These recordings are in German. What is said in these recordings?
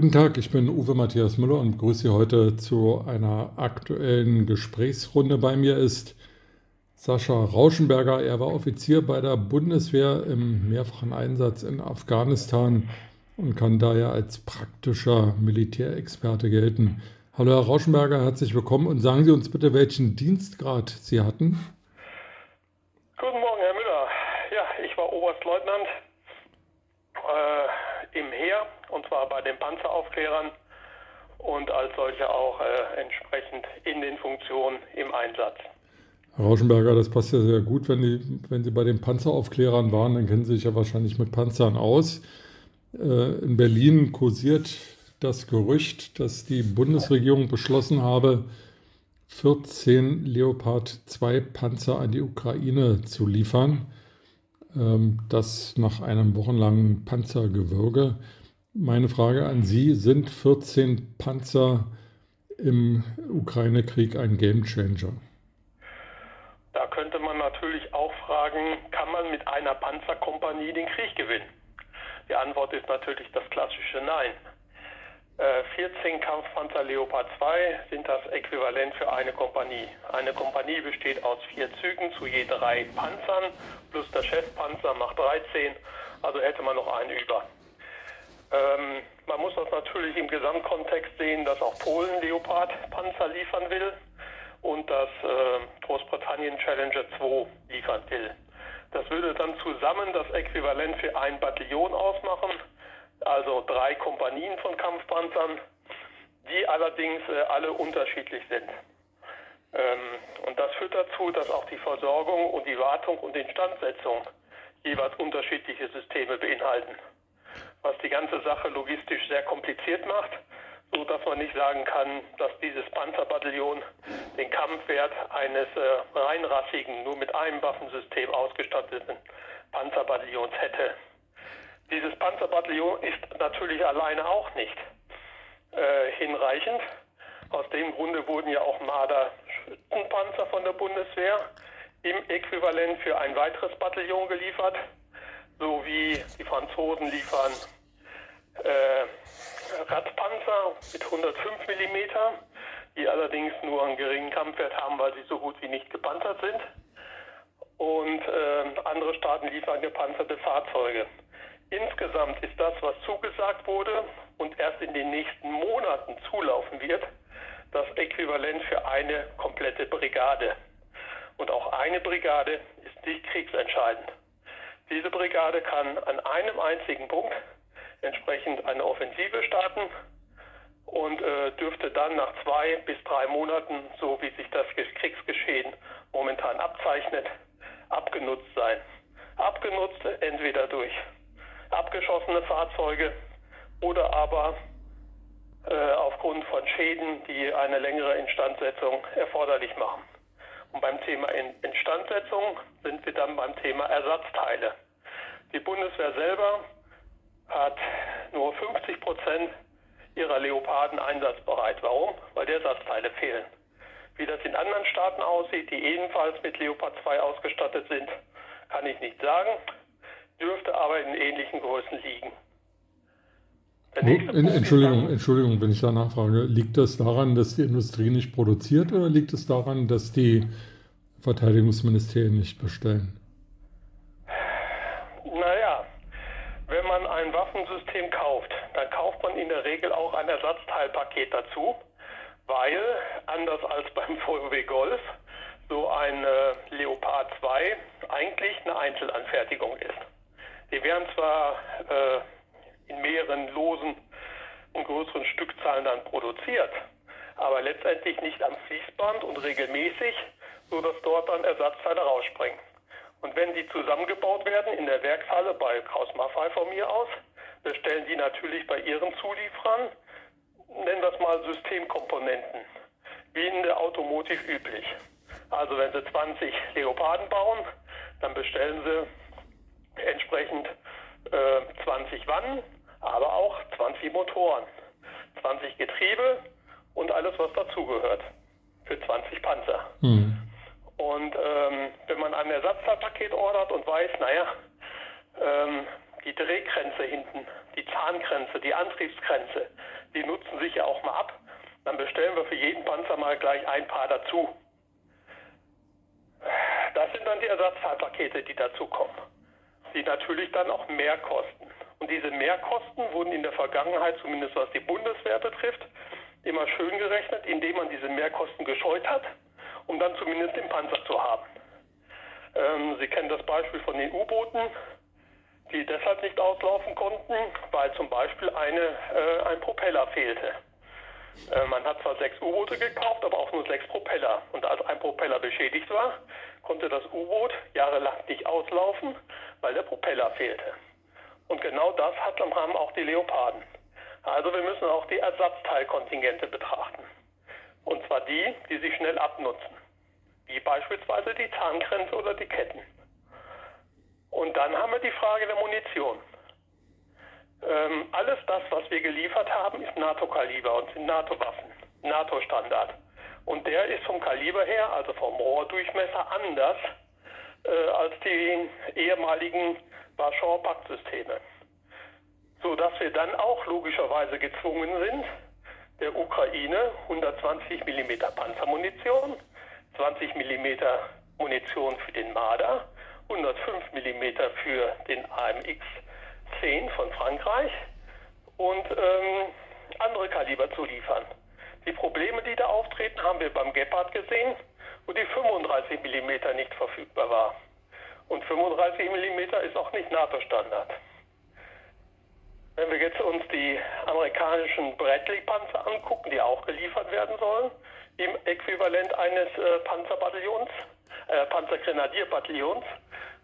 Guten Tag, ich bin Uwe Matthias Müller und begrüße Sie heute zu einer aktuellen Gesprächsrunde. Bei mir ist Sascha Rauschenberger. Er war Offizier bei der Bundeswehr im mehrfachen Einsatz in Afghanistan und kann daher als praktischer Militärexperte gelten. Hallo Herr Rauschenberger, herzlich willkommen und sagen Sie uns bitte, welchen Dienstgrad Sie hatten. Guten Morgen, Herr Müller. Ja, ich war Oberstleutnant äh, im Heer und zwar bei den Panzeraufklärern und als solche auch äh, entsprechend in den Funktionen im Einsatz. Herr Rauschenberger, das passt ja sehr gut, wenn, die, wenn Sie bei den Panzeraufklärern waren, dann kennen Sie sich ja wahrscheinlich mit Panzern aus. Äh, in Berlin kursiert das Gerücht, dass die Bundesregierung beschlossen habe, 14 Leopard 2 Panzer an die Ukraine zu liefern. Ähm, das nach einem wochenlangen Panzergewürge. Meine Frage an Sie, sind 14 Panzer im Ukraine-Krieg ein Gamechanger? Da könnte man natürlich auch fragen, kann man mit einer Panzerkompanie den Krieg gewinnen? Die Antwort ist natürlich das klassische Nein. 14 äh, Kampfpanzer Leopard 2 sind das Äquivalent für eine Kompanie. Eine Kompanie besteht aus vier Zügen zu je drei Panzern, plus der Chefpanzer macht 13, also hätte man noch einen über. Ähm, man muss das natürlich im Gesamtkontext sehen, dass auch Polen Leopard-Panzer liefern will und dass äh, Großbritannien Challenger 2 liefern will. Das würde dann zusammen das Äquivalent für ein Bataillon ausmachen, also drei Kompanien von Kampfpanzern, die allerdings äh, alle unterschiedlich sind. Ähm, und das führt dazu, dass auch die Versorgung und die Wartung und Instandsetzung jeweils unterschiedliche Systeme beinhalten was die ganze Sache logistisch sehr kompliziert macht, so dass man nicht sagen kann, dass dieses Panzerbataillon den Kampfwert eines äh, reinrassigen, nur mit einem Waffensystem ausgestatteten Panzerbataillons hätte. Dieses Panzerbataillon ist natürlich alleine auch nicht äh, hinreichend. Aus dem Grunde wurden ja auch Marder-Schützenpanzer von der Bundeswehr im Äquivalent für ein weiteres Bataillon geliefert so wie die Franzosen liefern äh, Radpanzer mit 105 mm, die allerdings nur einen geringen Kampfwert haben, weil sie so gut wie nicht gepanzert sind. Und äh, andere Staaten liefern gepanzerte Fahrzeuge. Insgesamt ist das, was zugesagt wurde und erst in den nächsten Monaten zulaufen wird, das Äquivalent für eine komplette Brigade. Und auch eine Brigade ist nicht kriegsentscheidend. Diese Brigade kann an einem einzigen Punkt entsprechend eine Offensive starten und äh, dürfte dann nach zwei bis drei Monaten, so wie sich das Kriegsgeschehen momentan abzeichnet, abgenutzt sein. Abgenutzt entweder durch abgeschossene Fahrzeuge oder aber äh, aufgrund von Schäden, die eine längere Instandsetzung erforderlich machen. Und beim Thema Instandsetzung sind wir dann beim Thema Ersatzteile. Die Bundeswehr selber hat nur 50 Prozent ihrer Leoparden einsatzbereit. Warum? Weil die Ersatzteile fehlen. Wie das in anderen Staaten aussieht, die ebenfalls mit Leopard 2 ausgestattet sind, kann ich nicht sagen, dürfte aber in ähnlichen Größen liegen. Entschuldigung, Entschuldigung, wenn ich da nachfrage. Liegt das daran, dass die Industrie nicht produziert oder liegt es daran, dass die Verteidigungsministerien nicht bestellen? Naja, wenn man ein Waffensystem kauft, dann kauft man in der Regel auch ein Ersatzteilpaket dazu, weil anders als beim VW Golf so ein äh, Leopard 2 eigentlich eine Einzelanfertigung ist. Die werden zwar äh, in mehreren Losen und größeren Stückzahlen dann produziert, aber letztendlich nicht am Fließband und regelmäßig, so dass dort dann Ersatzteile rausspringen. Und wenn die zusammengebaut werden in der Werkshalle bei Kraus Maffei von mir aus, bestellen die natürlich bei ihren Zulieferern, nennen wir es mal Systemkomponenten, wie in der Automotive üblich. Also wenn sie 20 Leoparden bauen, dann bestellen sie entsprechend äh, 20 Wannen, aber auch 20 Motoren, 20 Getriebe und alles, was dazugehört für 20 Panzer. Mhm. Und ähm, wenn man ein Ersatzteilpaket ordert und weiß, naja, ähm, die Drehgrenze hinten, die Zahngrenze, die Antriebsgrenze, die nutzen sich ja auch mal ab. Dann bestellen wir für jeden Panzer mal gleich ein paar dazu. Das sind dann die Ersatzteilpakete, die dazukommen, die natürlich dann auch mehr kosten. Und diese Mehrkosten wurden in der Vergangenheit, zumindest was die Bundeswehr betrifft, immer schön gerechnet, indem man diese Mehrkosten gescheut hat, um dann zumindest den Panzer zu haben. Ähm, Sie kennen das Beispiel von den U-Booten, die deshalb nicht auslaufen konnten, weil zum Beispiel eine, äh, ein Propeller fehlte. Äh, man hat zwar sechs U-Boote gekauft, aber auch nur sechs Propeller. Und als ein Propeller beschädigt war, konnte das U-Boot jahrelang nicht auslaufen, weil der Propeller fehlte. Und genau das haben auch die Leoparden. Also wir müssen auch die Ersatzteilkontingente betrachten. Und zwar die, die sich schnell abnutzen. Wie beispielsweise die Zahngrenze oder die Ketten. Und dann haben wir die Frage der Munition. Ähm, alles das, was wir geliefert haben, ist NATO-Kaliber und sind NATO-Waffen, NATO-Standard. Und der ist vom Kaliber her, also vom Rohrdurchmesser, anders äh, als die ehemaligen Warschauer Paktsysteme. Sodass wir dann auch logischerweise gezwungen sind, der Ukraine 120 mm Panzermunition, 20 mm Munition für den Marder, 105 mm für den AMX 10 von Frankreich und ähm, andere Kaliber zu liefern. Die Probleme, die da auftreten, haben wir beim Gepard gesehen, wo die 35 mm nicht verfügbar war. Und 35 mm ist auch nicht NATO-Standard. Wenn wir jetzt uns die amerikanischen Bradley-Panzer angucken, die auch geliefert werden sollen, im Äquivalent eines äh, Panzerbataillons, äh, Panzergrenadierbataillons,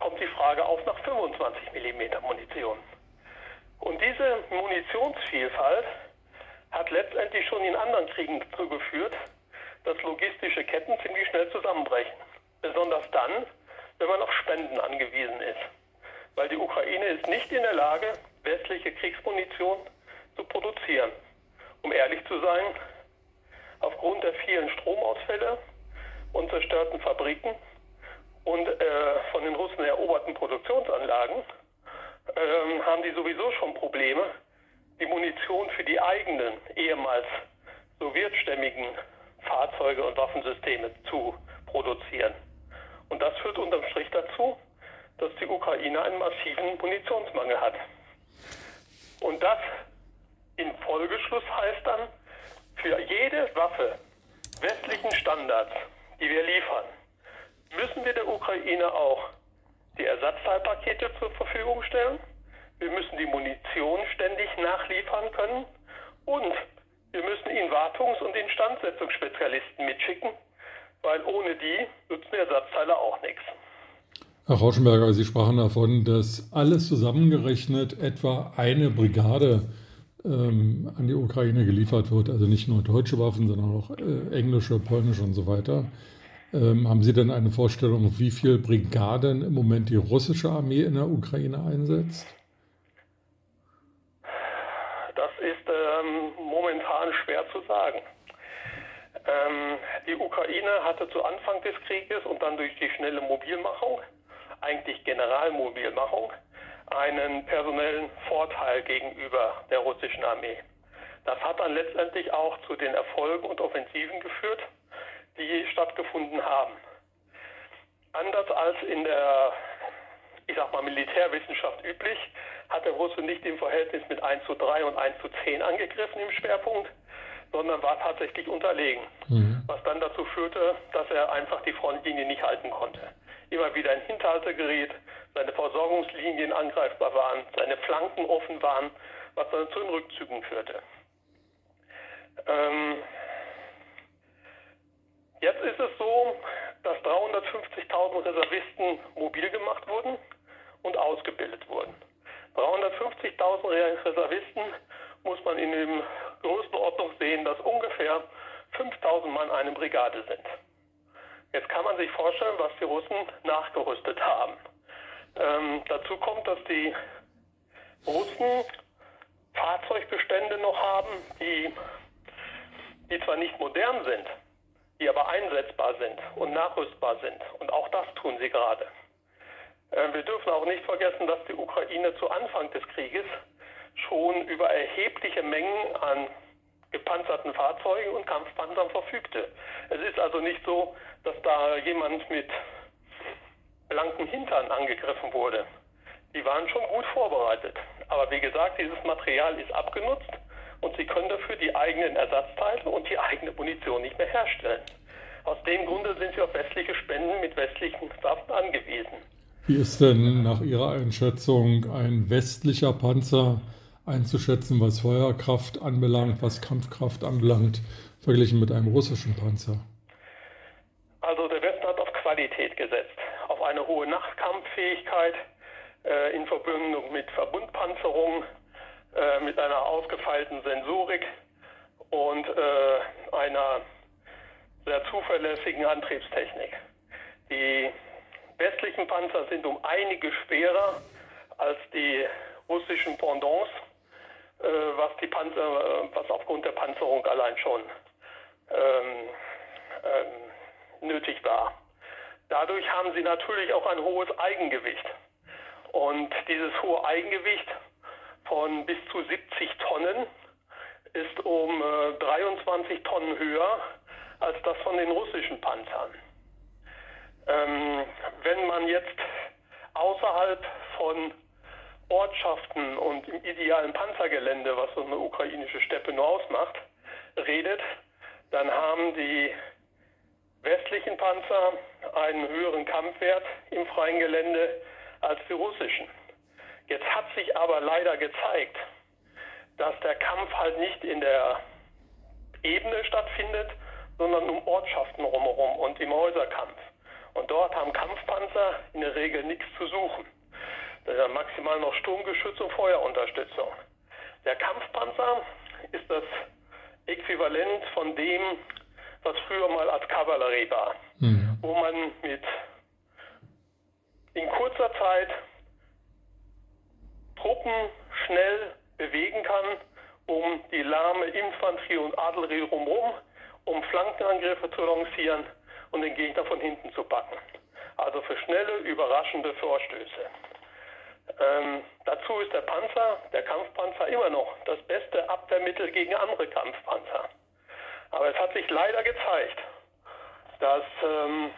kommt die Frage auf nach 25 mm Munition. Munitionsvielfalt hat letztendlich schon in anderen Kriegen dazu geführt, dass logistische Ketten ziemlich schnell zusammenbrechen. Besonders dann, wenn man auf Spenden angewiesen ist. Weil die Ukraine ist nicht in der Lage, westliche Kriegsmunition zu produzieren. Um ehrlich zu sein, aufgrund der vielen Stromausfälle und zerstörten Fabriken und äh, von den Russen eroberten Produktionsanlagen äh, haben die sowieso schon Probleme, die Munition für die eigenen ehemals sowjetstämmigen Fahrzeuge und Waffensysteme zu produzieren. Und das führt unterm Strich dazu, dass die Ukraine einen massiven Munitionsmangel hat. Und das im Folgeschluss heißt dann, für jede Waffe westlichen Standards, die wir liefern, müssen wir der Ukraine auch die Ersatzteilpakete zur Verfügung stellen. Wir müssen die Munition ständig nachliefern können und wir müssen ihnen Wartungs- und Instandsetzungsspezialisten mitschicken, weil ohne die nutzen Ersatzteile auch nichts. Herr Rauschenberger, Sie sprachen davon, dass alles zusammengerechnet etwa eine Brigade ähm, an die Ukraine geliefert wird. Also nicht nur deutsche Waffen, sondern auch äh, englische, polnische und so weiter. Ähm, haben Sie denn eine Vorstellung, wie viele Brigaden im Moment die russische Armee in der Ukraine einsetzt? Das ist ähm, momentan schwer zu sagen. Ähm, die Ukraine hatte zu Anfang des Krieges und dann durch die schnelle Mobilmachung, eigentlich Generalmobilmachung, einen personellen Vorteil gegenüber der russischen Armee. Das hat dann letztendlich auch zu den Erfolgen und Offensiven geführt, die stattgefunden haben. Anders als in der, ich sag mal, Militärwissenschaft üblich, hat der Russe nicht im Verhältnis mit 1 zu 3 und 1 zu 10 angegriffen im Schwerpunkt, sondern war tatsächlich unterlegen. Mhm. Was dann dazu führte, dass er einfach die Frontlinie nicht halten konnte. Immer wieder in Hinterhalte geriet, seine Versorgungslinien angreifbar waren, seine Flanken offen waren, was dann zu den Rückzügen führte. Ähm, Jetzt ist es so, dass 350.000 Reservisten mobil gemacht wurden und ausgebildet wurden. 350.000 Reservisten muss man in dem Größenordnung sehen, dass ungefähr 5.000 Mann eine Brigade sind. Jetzt kann man sich vorstellen, was die Russen nachgerüstet haben. Ähm, dazu kommt, dass die Russen Fahrzeugbestände noch haben, die, die zwar nicht modern sind, die aber einsetzbar sind und nachrüstbar sind. Und auch das tun sie gerade. Äh, wir dürfen auch nicht vergessen, dass die Ukraine zu Anfang des Krieges schon über erhebliche Mengen an gepanzerten Fahrzeugen und Kampfpanzern verfügte. Es ist also nicht so, dass da jemand mit blanken Hintern angegriffen wurde. Die waren schon gut vorbereitet. Aber wie gesagt, dieses Material ist abgenutzt und sie können dafür die eigenen Ersatzteile und die eigene Munition nicht mehr herstellen. Aus dem Grunde sind wir auf westliche Spenden mit westlichen Waffen angewiesen. Wie ist denn nach Ihrer Einschätzung ein westlicher Panzer einzuschätzen, was Feuerkraft anbelangt, was Kampfkraft anbelangt, verglichen mit einem russischen Panzer? Also der Westen hat auf Qualität gesetzt, auf eine hohe Nachtkampffähigkeit äh, in Verbindung mit Verbundpanzerung, äh, mit einer ausgefeilten Sensorik und äh, einer sehr zuverlässigen Antriebstechnik. Die westlichen Panzer sind um einige schwerer als die russischen Pendants, äh, was die Panzer, was aufgrund der Panzerung allein schon ähm, ähm, nötig war. Dadurch haben sie natürlich auch ein hohes Eigengewicht. Und dieses hohe Eigengewicht von bis zu 70 Tonnen ist um äh, 23 Tonnen höher als das von den russischen Panzern. Ähm, wenn man jetzt außerhalb von Ortschaften und im idealen Panzergelände, was so eine ukrainische Steppe nur ausmacht, redet, dann haben die westlichen Panzer einen höheren Kampfwert im freien Gelände als die russischen. Jetzt hat sich aber leider gezeigt, dass der Kampf halt nicht in der Ebene stattfindet, sondern um Ortschaften rumherum und im Häuserkampf. Und dort haben Kampfpanzer in der Regel nichts zu suchen. Das ist maximal noch Sturmgeschütz und Feuerunterstützung. Der Kampfpanzer ist das Äquivalent von dem, was früher mal als Kavallerie war, mhm. wo man mit in kurzer Zeit Truppen schnell bewegen kann, um die lahme Infanterie und Adlerie drumherum, um Flankenangriffe zu lancieren und den Gegner von hinten zu packen. Also für schnelle, überraschende Vorstöße. Ähm, dazu ist der Panzer, der Kampfpanzer, immer noch das beste Abwehrmittel gegen andere Kampfpanzer. Aber es hat sich leider gezeigt, dass ähm,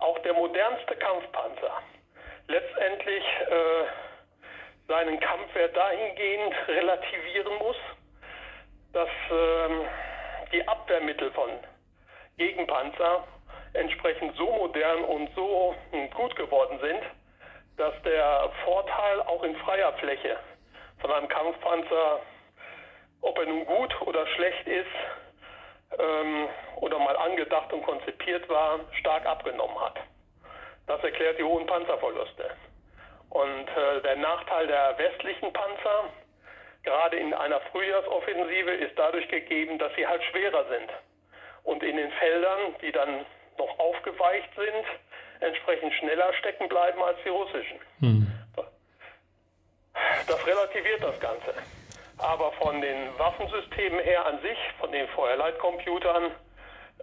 auch der modernste Kampfpanzer letztendlich äh, seinen Kampfwert dahingehend relativieren muss, dass ähm, die Abwehrmittel von Gegenpanzer entsprechend so modern und so gut geworden sind, dass der Vorteil auch in freier Fläche von einem Kampfpanzer, ob er nun gut oder schlecht ist ähm, oder mal angedacht und konzipiert war, stark abgenommen hat. Das erklärt die hohen Panzerverluste. Und äh, der Nachteil der westlichen Panzer, gerade in einer Frühjahrsoffensive, ist dadurch gegeben, dass sie halt schwerer sind. Und in den Feldern, die dann noch aufgeweicht sind, entsprechend schneller stecken bleiben als die russischen. Hm. Das relativiert das Ganze. Aber von den Waffensystemen her an sich, von den Feuerleitcomputern,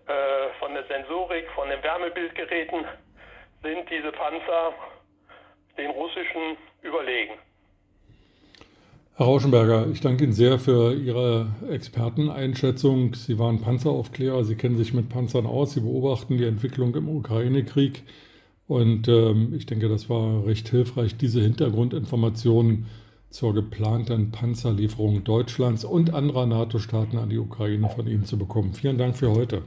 äh, von der Sensorik, von den Wärmebildgeräten, sind diese Panzer den russischen überlegen. Herr Rauschenberger, ich danke Ihnen sehr für Ihre Experteneinschätzung. Sie waren Panzeraufklärer, Sie kennen sich mit Panzern aus, Sie beobachten die Entwicklung im Ukraine-Krieg. Und ähm, ich denke, das war recht hilfreich, diese Hintergrundinformationen zur geplanten Panzerlieferung Deutschlands und anderer NATO-Staaten an die Ukraine von Ihnen zu bekommen. Vielen Dank für heute.